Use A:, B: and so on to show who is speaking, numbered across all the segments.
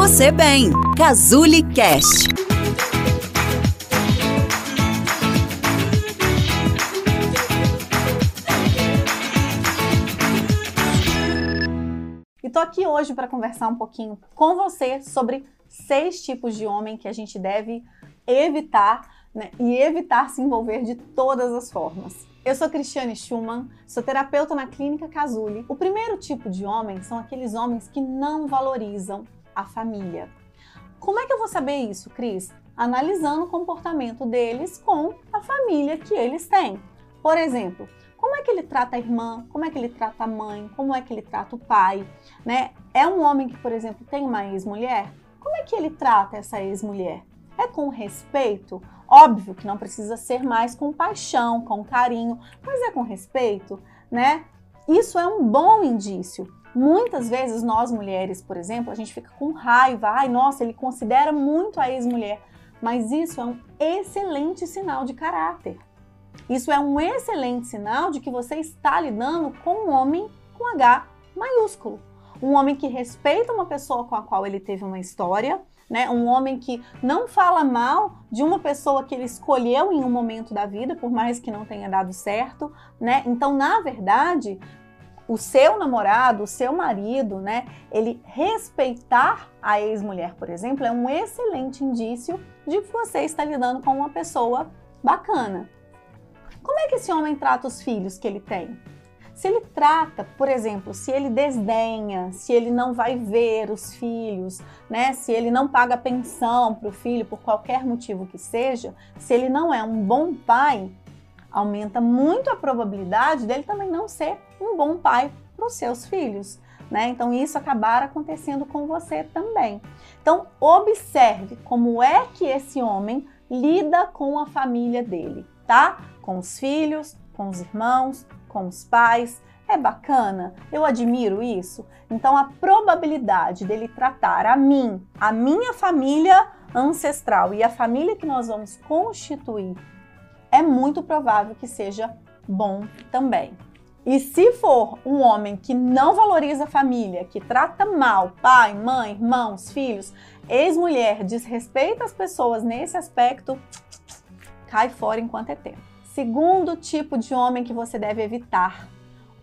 A: você bem. Cazuli Cast.
B: E tô aqui hoje para conversar um pouquinho com você sobre seis tipos de homem que a gente deve evitar né, e evitar se envolver de todas as formas. Eu sou Cristiane Schumann, sou terapeuta na Clínica Casuli. O primeiro tipo de homem são aqueles homens que não valorizam a família. Como é que eu vou saber isso, Cris? Analisando o comportamento deles com a família que eles têm. Por exemplo, como é que ele trata a irmã, como é que ele trata a mãe, como é que ele trata o pai, né? É um homem que, por exemplo, tem uma ex-mulher? Como é que ele trata essa ex-mulher? É com respeito? Óbvio que não precisa ser mais com paixão, com carinho, mas é com respeito, né? Isso é um bom indício. Muitas vezes nós mulheres, por exemplo, a gente fica com raiva, ai, nossa, ele considera muito a ex-mulher, mas isso é um excelente sinal de caráter. Isso é um excelente sinal de que você está lidando com um homem com H maiúsculo. Um homem que respeita uma pessoa com a qual ele teve uma história, né? Um homem que não fala mal de uma pessoa que ele escolheu em um momento da vida, por mais que não tenha dado certo, né? Então, na verdade, o seu namorado, o seu marido, né, ele respeitar a ex-mulher, por exemplo, é um excelente indício de que você está lidando com uma pessoa bacana. Como é que esse homem trata os filhos que ele tem? Se ele trata, por exemplo, se ele desdenha, se ele não vai ver os filhos, né? Se ele não paga pensão para o filho por qualquer motivo que seja, se ele não é um bom pai, aumenta muito a probabilidade dele também não ser um bom pai para os seus filhos. Né? Então isso acabar acontecendo com você também. Então observe como é que esse homem lida com a família dele, tá? Com os filhos, com os irmãos, com os pais. É bacana? Eu admiro isso. Então, a probabilidade dele tratar a mim, a minha família ancestral e a família que nós vamos constituir é muito provável que seja bom também. E se for um homem que não valoriza a família, que trata mal pai, mãe, irmãos, filhos, ex-mulher, desrespeita as pessoas nesse aspecto, cai fora enquanto é tempo. Segundo tipo de homem que você deve evitar: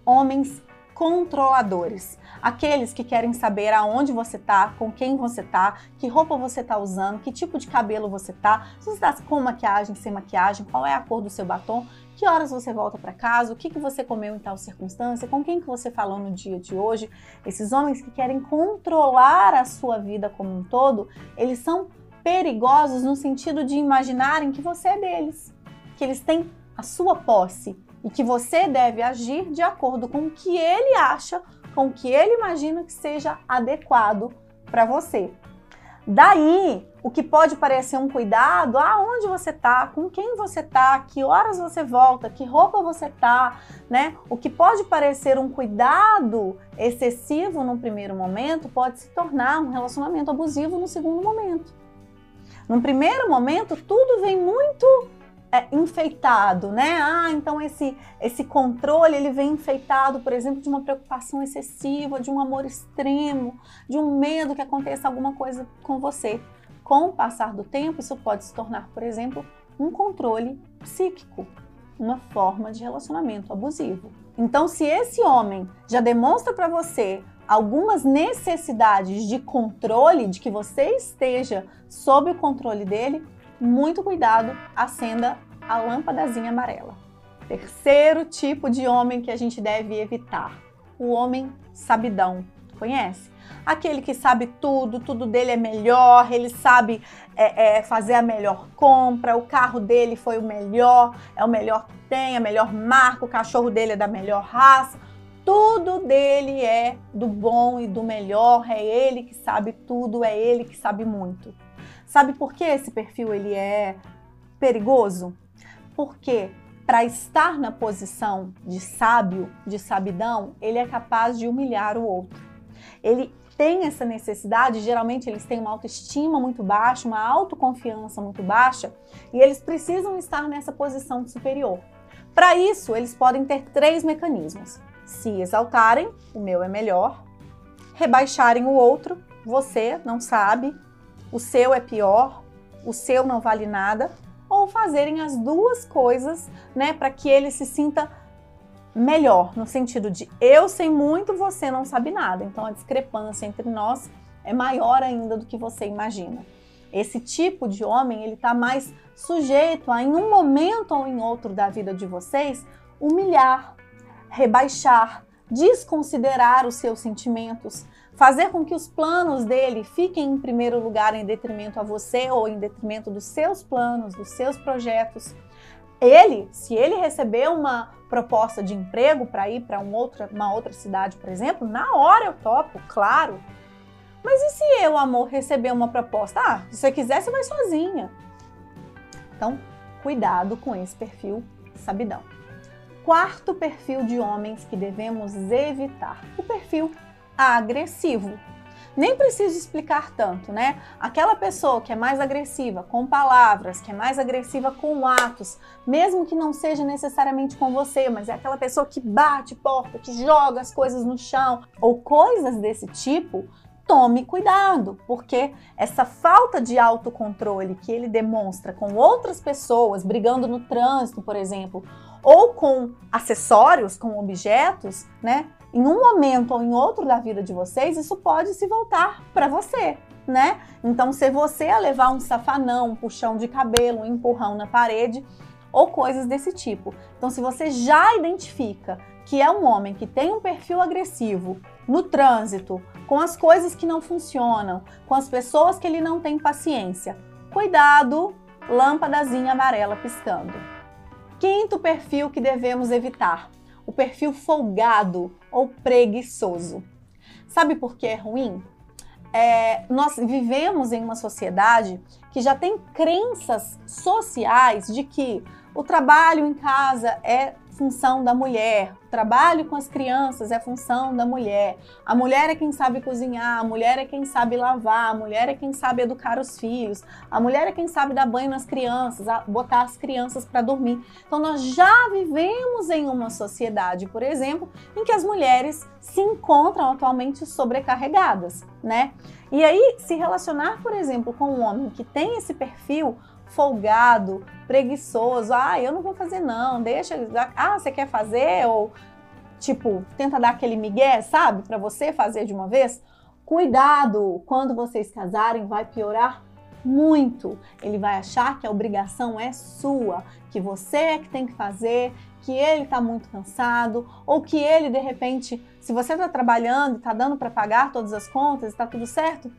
B: homens controladores. Aqueles que querem saber aonde você tá, com quem você tá, que roupa você tá usando, que tipo de cabelo você tá, se você está com maquiagem, sem maquiagem, qual é a cor do seu batom, que horas você volta para casa, o que, que você comeu em tal circunstância, com quem que você falou no dia de hoje. Esses homens que querem controlar a sua vida como um todo, eles são perigosos no sentido de imaginarem que você é deles que eles têm a sua posse e que você deve agir de acordo com o que ele acha, com o que ele imagina que seja adequado para você. Daí, o que pode parecer um cuidado, aonde você tá, com quem você tá, que horas você volta, que roupa você tá, né? O que pode parecer um cuidado excessivo no primeiro momento pode se tornar um relacionamento abusivo no segundo momento. No primeiro momento, tudo vem muito é, enfeitado, né? Ah, então esse, esse controle ele vem enfeitado, por exemplo, de uma preocupação excessiva, de um amor extremo, de um medo que aconteça alguma coisa com você. Com o passar do tempo, isso pode se tornar, por exemplo, um controle psíquico, uma forma de relacionamento abusivo. Então, se esse homem já demonstra para você algumas necessidades de controle, de que você esteja sob o controle dele, muito cuidado, acenda a lâmpadazinha amarela. Terceiro tipo de homem que a gente deve evitar: o homem sabidão. Conhece? Aquele que sabe tudo, tudo dele é melhor, ele sabe é, é, fazer a melhor compra, o carro dele foi o melhor, é o melhor que tem, a melhor marca, o cachorro dele é da melhor raça, tudo dele é do bom e do melhor, é ele que sabe tudo, é ele que sabe muito. Sabe por que esse perfil ele é perigoso? Porque para estar na posição de sábio, de sabidão, ele é capaz de humilhar o outro. Ele tem essa necessidade, geralmente eles têm uma autoestima muito baixa, uma autoconfiança muito baixa, e eles precisam estar nessa posição superior. Para isso, eles podem ter três mecanismos: se exaltarem, o meu é melhor, rebaixarem o outro, você não sabe, o seu é pior, o seu não vale nada, ou fazerem as duas coisas, né, para que ele se sinta melhor, no sentido de eu sei muito, você não sabe nada. Então a discrepância entre nós é maior ainda do que você imagina. Esse tipo de homem, ele está mais sujeito a, em um momento ou em outro da vida de vocês, humilhar, rebaixar, desconsiderar os seus sentimentos, fazer com que os planos dele fiquem em primeiro lugar em detrimento a você ou em detrimento dos seus planos, dos seus projetos. Ele, se ele receber uma proposta de emprego para ir para um outra, uma outra cidade, por exemplo, na hora eu topo, claro. Mas e se eu, amor, receber uma proposta? Ah, se você quiser, você vai sozinha. Então, cuidado com esse perfil sabidão. Quarto perfil de homens que devemos evitar: o perfil agressivo. Nem preciso explicar tanto, né? Aquela pessoa que é mais agressiva com palavras, que é mais agressiva com atos, mesmo que não seja necessariamente com você, mas é aquela pessoa que bate porta, que joga as coisas no chão ou coisas desse tipo, tome cuidado, porque essa falta de autocontrole que ele demonstra com outras pessoas, brigando no trânsito, por exemplo, ou com acessórios, com objetos, né? Em um momento ou em outro da vida de vocês, isso pode se voltar para você, né? Então, se você a levar um safanão, um puxão de cabelo, um empurrão na parede ou coisas desse tipo. Então, se você já identifica que é um homem que tem um perfil agressivo no trânsito, com as coisas que não funcionam, com as pessoas que ele não tem paciência, cuidado, lâmpadazinha amarela piscando. Quinto perfil que devemos evitar: o perfil folgado ou preguiçoso. Sabe por que é ruim? É, nós vivemos em uma sociedade que já tem crenças sociais de que o trabalho em casa é função da mulher, o trabalho com as crianças é função da mulher. A mulher é quem sabe cozinhar, a mulher é quem sabe lavar, a mulher é quem sabe educar os filhos, a mulher é quem sabe dar banho nas crianças, botar as crianças para dormir. Então nós já vivemos em uma sociedade, por exemplo, em que as mulheres se encontram atualmente sobrecarregadas, né? E aí se relacionar, por exemplo, com um homem que tem esse perfil folgado, preguiçoso. Ah, eu não vou fazer não, deixa. Ah, você quer fazer? Ou tipo, tenta dar aquele migué, sabe? Para você fazer de uma vez. Cuidado, quando vocês casarem vai piorar muito. Ele vai achar que a obrigação é sua, que você é que tem que fazer, que ele está muito cansado, ou que ele de repente, se você está trabalhando está dando para pagar todas as contas, está tudo certo,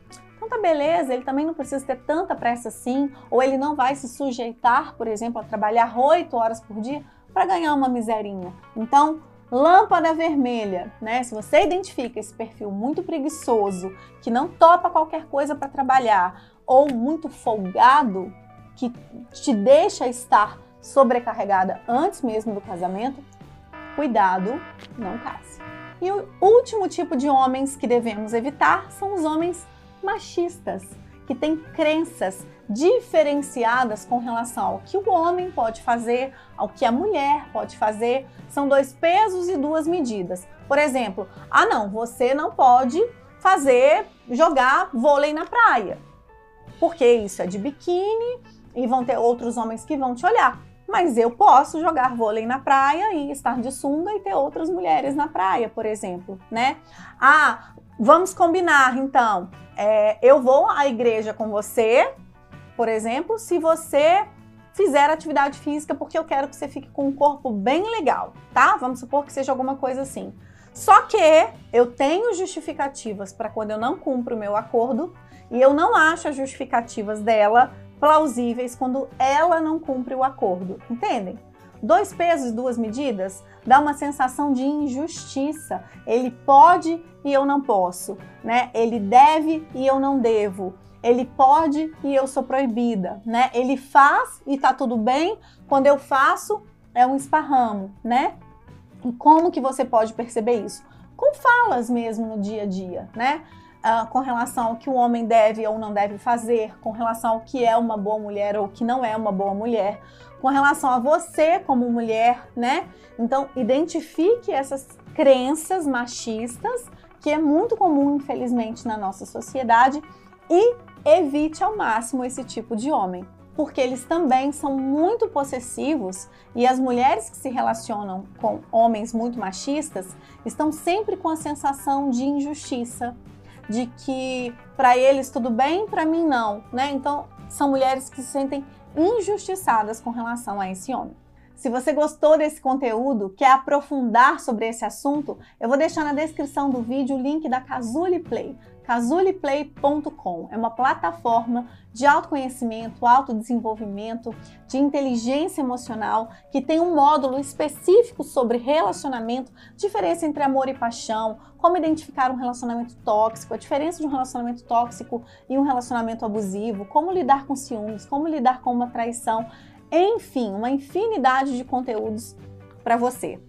B: tá beleza, ele também não precisa ter tanta pressa assim, ou ele não vai se sujeitar, por exemplo, a trabalhar oito horas por dia para ganhar uma miserinha. Então, lâmpada vermelha, né? Se você identifica esse perfil muito preguiçoso, que não topa qualquer coisa para trabalhar, ou muito folgado, que te deixa estar sobrecarregada antes mesmo do casamento, cuidado, não case. E o último tipo de homens que devemos evitar são os homens machistas, que têm crenças diferenciadas com relação ao que o homem pode fazer, ao que a mulher pode fazer. São dois pesos e duas medidas. Por exemplo, ah não, você não pode fazer jogar vôlei na praia. Porque isso é de biquíni e vão ter outros homens que vão te olhar. Mas eu posso jogar vôlei na praia e estar de sunga e ter outras mulheres na praia, por exemplo, né? Ah, vamos combinar então é, eu vou à igreja com você, por exemplo, se você fizer atividade física porque eu quero que você fique com um corpo bem legal, tá? Vamos supor que seja alguma coisa assim. Só que eu tenho justificativas para quando eu não cumpro o meu acordo e eu não acho as justificativas dela plausíveis quando ela não cumpre o acordo, entendem? Dois pesos e duas medidas dá uma sensação de injustiça. Ele pode e eu não posso, né? Ele deve e eu não devo. Ele pode e eu sou proibida, né? Ele faz e tá tudo bem. Quando eu faço, é um esparramo, né? E como que você pode perceber isso? Com falas mesmo no dia a dia, né? Uh, com relação ao que o homem deve ou não deve fazer, com relação ao que é uma boa mulher ou que não é uma boa mulher, com relação a você como mulher, né? Então, identifique essas crenças machistas que é muito comum, infelizmente, na nossa sociedade, e evite ao máximo esse tipo de homem, porque eles também são muito possessivos e as mulheres que se relacionam com homens muito machistas estão sempre com a sensação de injustiça, de que para eles tudo bem, para mim não, né? Então, são mulheres que se sentem injustiçadas com relação a esse homem. Se você gostou desse conteúdo, quer aprofundar sobre esse assunto, eu vou deixar na descrição do vídeo o link da Cazuli Play casuliplay.com. É uma plataforma de autoconhecimento, autodesenvolvimento, de inteligência emocional, que tem um módulo específico sobre relacionamento, diferença entre amor e paixão, como identificar um relacionamento tóxico, a diferença de um relacionamento tóxico e um relacionamento abusivo, como lidar com ciúmes, como lidar com uma traição, enfim, uma infinidade de conteúdos para você.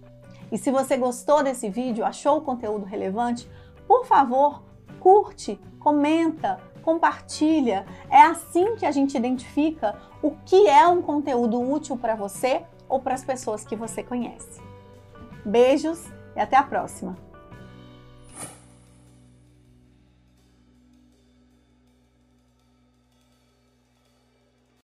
B: E se você gostou desse vídeo, achou o conteúdo relevante, por favor, curte, comenta, compartilha. É assim que a gente identifica o que é um conteúdo útil para você ou para as pessoas que você conhece. Beijos e até a próxima!